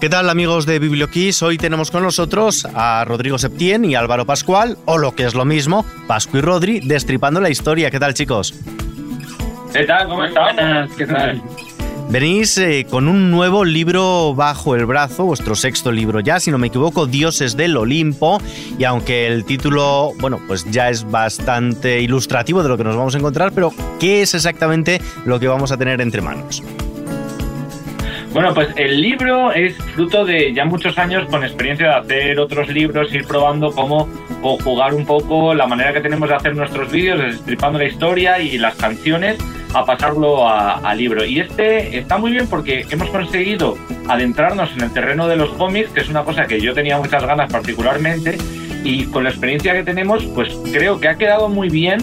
¿Qué tal amigos de BiblioKiss? Hoy tenemos con nosotros a Rodrigo Septién y Álvaro Pascual, o lo que es lo mismo, Pascu y Rodri, destripando la historia. ¿Qué tal chicos? ¿Qué tal? ¿Cómo estás? ¿Qué tal? Venís eh, con un nuevo libro bajo el brazo, vuestro sexto libro ya, si no me equivoco, Dioses del Olimpo, y aunque el título, bueno, pues ya es bastante ilustrativo de lo que nos vamos a encontrar, pero ¿qué es exactamente lo que vamos a tener entre manos? Bueno, pues el libro es fruto de ya muchos años con experiencia de hacer otros libros, ir probando cómo jugar un poco la manera que tenemos de hacer nuestros vídeos, destripando la historia y las canciones, a pasarlo a, libro. Y este está muy bien porque hemos conseguido adentrarnos en el terreno de los cómics, que es una cosa que yo tenía muchas ganas particularmente, y con la experiencia que tenemos, pues creo que ha quedado muy bien.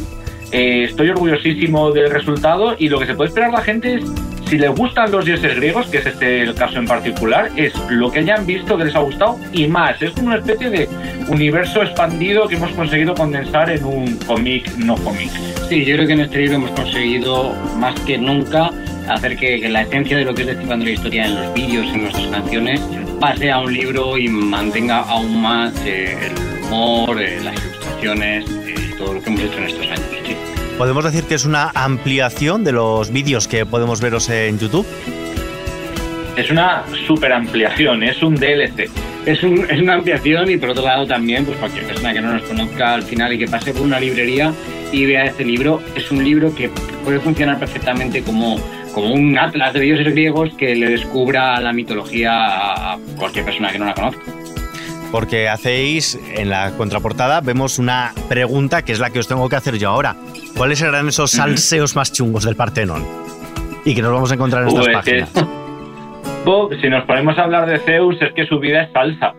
Eh, estoy orgullosísimo del resultado y lo que se puede esperar la gente es si les gustan los dioses griegos, que es este el caso en particular, es lo que hayan visto que les ha gustado y más. Es como una especie de universo expandido que hemos conseguido condensar en un cómic no cómic. Sí, yo creo que en este libro hemos conseguido más que nunca hacer que, la esencia de lo que es Descifrando la Historia en los vídeos, en nuestras canciones, pase a un libro y mantenga aún más eh, el humor, eh, las ilustraciones eh, y todo lo que hemos hecho en estos años. ¿Podemos decir que es una ampliación de los vídeos que podemos veros en YouTube? Es una super ampliación, es un DLC. Es, es una ampliación y por otro lado también, pues cualquier persona que no nos conozca al final y que pase por una librería y vea este libro, es un libro que puede funcionar perfectamente como, como un atlas de dioses griegos que le descubra la mitología a cualquier persona que no la conozca porque hacéis en la contraportada vemos una pregunta que es la que os tengo que hacer yo ahora. ¿Cuáles serán esos salseos más chungos del Partenón? Y que nos vamos a encontrar en estas páginas. si nos ponemos a hablar de Zeus, es que su vida es falsa.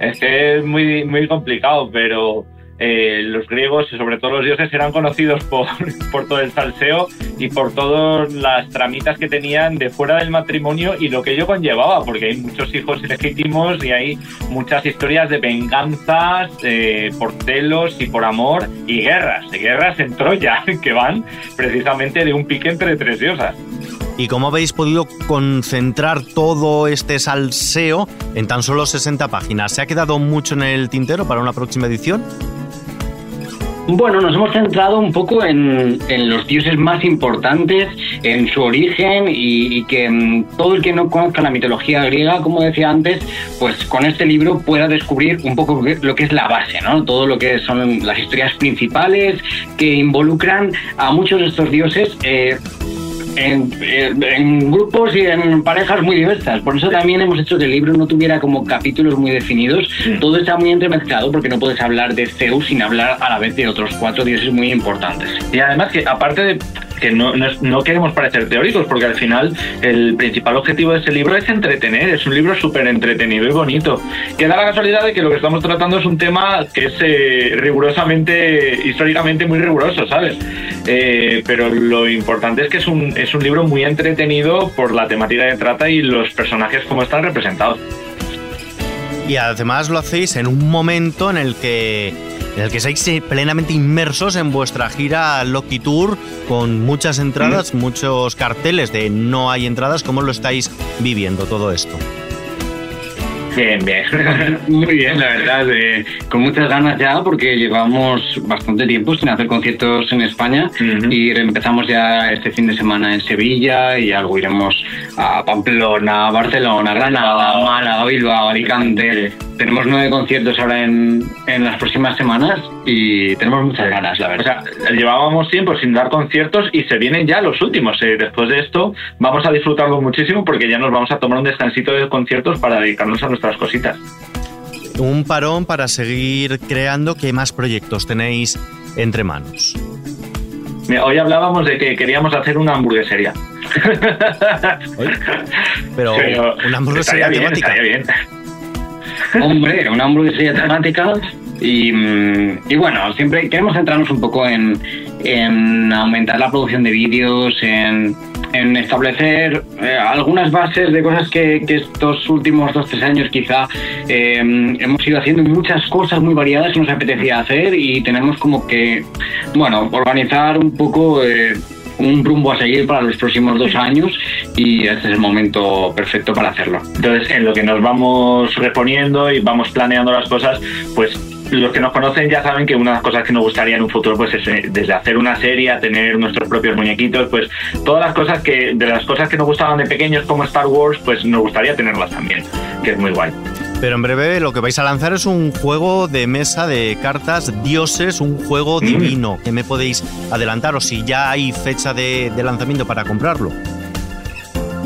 Es que es muy, muy complicado, pero eh, los griegos y sobre todo los dioses eran conocidos por, por todo el salseo y por todas las tramitas que tenían de fuera del matrimonio y lo que ello conllevaba, porque hay muchos hijos ilegítimos y hay muchas historias de venganzas eh, por celos y por amor y guerras, guerras en Troya, que van precisamente de un pique entre tres diosas. ¿Y cómo habéis podido concentrar todo este salseo en tan solo 60 páginas? ¿Se ha quedado mucho en el tintero para una próxima edición? Bueno, nos hemos centrado un poco en, los dioses más importantes, en su origen y, que mm, todo el que no conozca la mitología griega, como decía antes, pues con este libro pueda descubrir un poco lo que es la base, ¿no? Todo lo que son las historias principales que involucran a muchos de estos dioses. Eh, en, grupos y en parejas muy diversas. Por eso también hemos hecho que el libro no tuviera como capítulos muy definidos. Todo está muy entremezclado porque no puedes hablar de Zeus sin hablar a la vez de otros cuatro dioses muy importantes. Y además que aparte de que no, no, queremos parecer teóricos, porque al final el principal objetivo de ese libro es entretener, es un libro súper entretenido y bonito. Que da la casualidad de que lo que estamos tratando es un tema que es eh, rigurosamente, históricamente muy riguroso, ¿sabes? Eh, pero lo importante es que es un, es un libro muy entretenido por la temática que trata y los personajes como están representados. Y además lo hacéis en un momento en el que en el que estáis eh, plenamente inmersos en vuestra gira Loki Tour con muchas entradas, muchos carteles de no hay entradas. ¿Cómo lo estáis viviendo todo esto? Bien, bien. Muy bien, la verdad. con muchas ganas ya, porque llevamos bastante tiempo sin hacer conciertos en España y empezamos ya este fin de semana en Sevilla y algo iremos a Pamplona, Barcelona, Granada, Málaga, Bilbao, Alicante. Tenemos nueve conciertos ahora en, en las próximas semanas y tenemos muchas ganas, la verdad. O sea, llevábamos tiempo sin dar conciertos y se vienen ya los últimos. Eh. Después de esto vamos a disfrutarlo muchísimo porque ya nos vamos a tomar un descansito de conciertos para dedicarnos a nuestras cositas. Un parón para seguir creando. ¿Qué más proyectos tenéis entre manos? hoy hablábamos de que queríamos hacer una hamburguesería. Pero, una hamburguesería temática. Bien. Hombre, una hamburguesería temática Mm, y, bueno, siempre queremos centrarnos un poco en, aumentar la producción de vídeos, en, establecer eh, algunas bases de cosas que, estos últimos dos, tres años quizá eh, hemos ido haciendo muchas cosas muy variadas que nos apetecía hacer y tenemos como que, bueno, organizar un poco... Eh, un rumbo a seguir para los próximos dos años y este es el momento perfecto para hacerlo. Entonces, en lo que nos vamos reponiendo y vamos planeando las cosas, pues los que nos conocen ya saben que una de las cosas que nos gustaría en un futuro pues es eh, desde hacer una serie tener nuestros propios muñequitos pues todas las cosas que de las cosas que nos gustaban de pequeños como Star Wars pues nos gustaría tenerlas también que es muy guay pero en breve lo que vais a lanzar es un juego de mesa de cartas dioses, un juego mm. divino. ¿Qué me podéis adelantar o si ya hay fecha de, lanzamiento para comprarlo?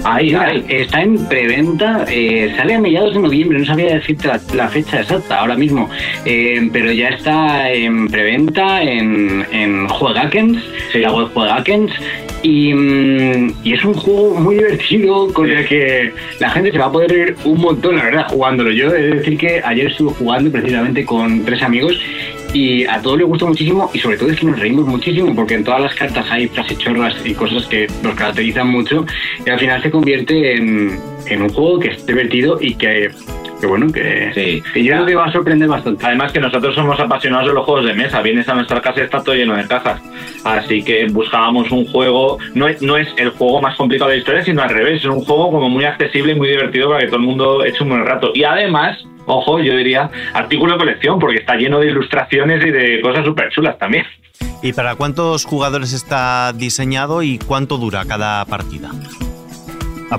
Ahí, está en preventa, eh, sale a mediados de noviembre, no sabía decirte la, fecha exacta ahora mismo, eh, pero ya está en preventa en, en Juegakens, la web Juegakens, Mm, y, es un juego muy divertido con el que la gente se va a poder reír un montón, la verdad, jugándolo. Yo he de decir que ayer estuve jugando precisamente con tres amigos y a todos les gustó muchísimo y sobre todo es que nos reímos muchísimo porque en todas las cartas hay frases chorras y cosas que nos caracterizan mucho y al final se convierte en, en un juego que es divertido y que que bueno, que, sí. yo creo que va a sorprender bastante. Además que nosotros somos apasionados de los juegos de mesa, vienes a nuestra casa y está todo lleno de cajas. Así que buscábamos un juego, no es, no es el juego más complicado de la historia, sino al revés, es un juego como muy accesible y muy divertido para que todo el mundo eche un buen rato. Y además, ojo, yo diría, artículo de colección, porque está lleno de ilustraciones y de cosas súper chulas también. ¿Y para cuántos jugadores está diseñado y cuánto dura cada partida?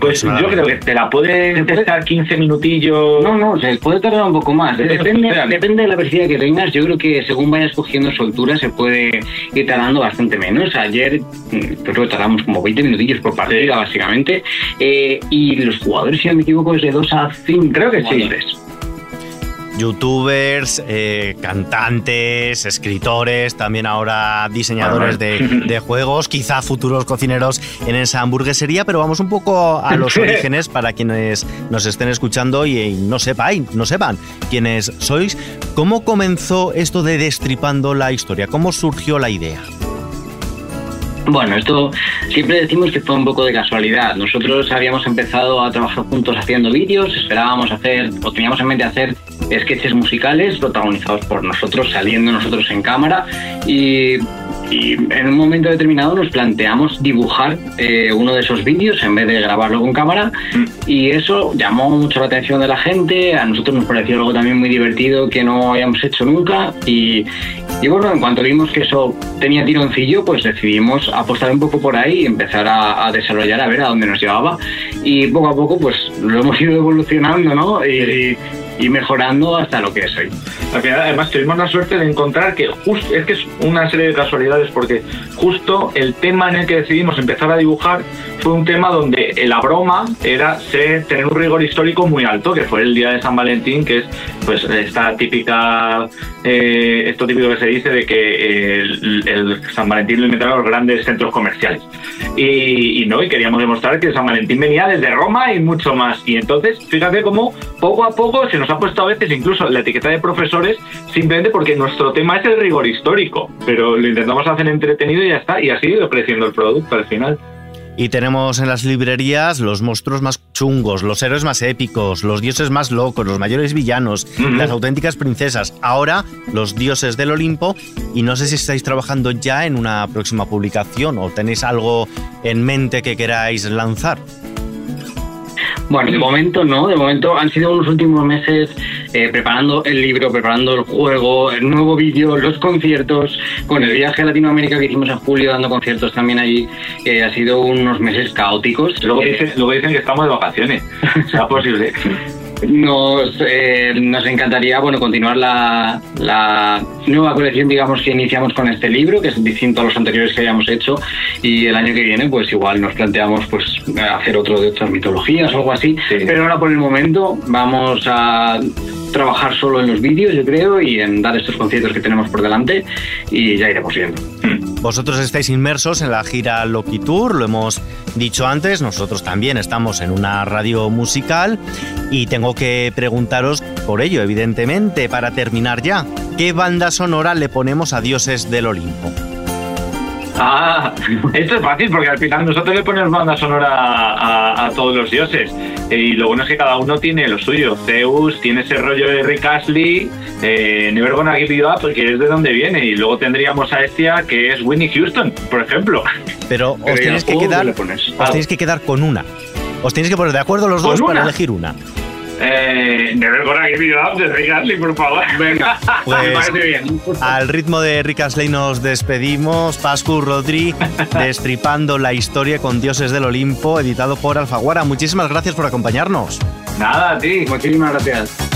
Pues yo creo que te la puede testar 15 minutillos. No, no, se puede tardar un poco más. Depende, depende de la velocidad que tengas. Yo creo que según vayas cogiendo soltura se puede ir tardando bastante menos. Ayer mm, creo que tardamos como 20 minutillos por partida, básicamente. Eh, y los jugadores, si no me equivoco, es de 2 a 5. Creo que sí youtubers, eh, cantantes, escritores, también ahora diseñadores de, juegos, quizá futuros cocineros en esa hamburguesería, pero vamos un poco a los orígenes para quienes nos estén escuchando y, no sepáis, no sepan quiénes sois. ¿Cómo comenzó esto de destripando la historia? ¿Cómo surgió la idea? Bueno, esto siempre decimos que fue un poco de casualidad. Nosotros habíamos empezado a trabajar juntos haciendo vídeos, esperábamos hacer, o teníamos en mente hacer sketches musicales protagonizados por nosotros, saliendo nosotros en cámara y y en un momento determinado nos planteamos dibujar eh, uno de esos vídeos en vez de grabarlo con cámara mm. y eso llamó mucho la atención de la gente, a nosotros nos pareció algo también muy divertido que no habíamos hecho nunca y, y bueno, en cuanto vimos que eso tenía tironcillo, pues decidimos apostar un poco por ahí y empezar a, desarrollar a ver a dónde nos llevaba y poco a poco pues lo hemos ido evolucionando, ¿no? y y mejorando hasta lo que es hoy. además, tuvimos la suerte de encontrar que justo, es que es una serie de casualidades, porque justo el tema en el que decidimos empezar a dibujar fue un tema donde la broma era ser, tener un rigor histórico muy alto, que fue el día de San Valentín, que es pues esta típica, eh, esto típico que se dice de que el, San Valentín lo inventaron los grandes centros comerciales. Y, y, no, y queríamos demostrar que San Valentín venía desde Roma y mucho más. Y entonces, fíjate cómo poco a poco se nos ha puesto a veces incluso la etiqueta de profesores simplemente porque nuestro tema es el rigor histórico, pero lo intentamos hacer entretenido y ya está, y ha ido creciendo el producto al final. Y tenemos en las librerías los monstruos más chungos, los héroes más épicos, los dioses más locos, los mayores villanos, las auténticas princesas, ahora los dioses del Olimpo. Y no sé si estáis trabajando ya en una próxima publicación o tenéis algo en mente que queráis lanzar. Bueno, de momento no, de momento han sido unos últimos meses eh, preparando el libro, preparando el juego, el nuevo vídeo, los conciertos, con el viaje a Latinoamérica que hicimos en julio dando conciertos también allí, que ha sido unos meses caóticos. Luego dicen, luego dicen que estamos de vacaciones, ¿será posible? Nos, eh, nos encantaría bueno continuar la, la, nueva colección digamos que iniciamos con este libro que es distinto a los anteriores que habíamos hecho. Y el año que viene pues igual nos planteamos pues hacer otro de otras mitologías o algo así. Pero ahora por el momento vamos a trabajar solo en los vídeos, yo creo, y en dar estos conciertos que tenemos por delante y ya iremos viendo. Hmm. Vosotros estáis inmersos en la gira Loki Tour, lo hemos dicho antes, nosotros también estamos en una radio musical y tengo que preguntaros por ello, evidentemente, para terminar ya, ¿qué banda sonora le ponemos a Dioses del Olimpo? Ah, esto es fácil porque al final nosotros le ponemos banda sonora a, todos los dioses. y lo bueno es que cada uno tiene lo suyo. Zeus tiene ese rollo de Rick Astley, eh, Never Gonna Give You Up, porque es de donde viene. Y luego tendríamos a Estia, que es Winnie Houston, por ejemplo. Pero os tenéis que quedar, os tenéis que quedar con una. Os tenéis que poner de acuerdo los dos para elegir una. Eh, de Rick Astley, por favor. Venga, pues, bien. Al ritmo de Rick Astley nos despedimos. Pascu Rodri, destripando la historia con Dioses del Olimpo, editado por Alfaguara. Muchísimas gracias por acompañarnos. Nada, a ti. Muchísimas gracias.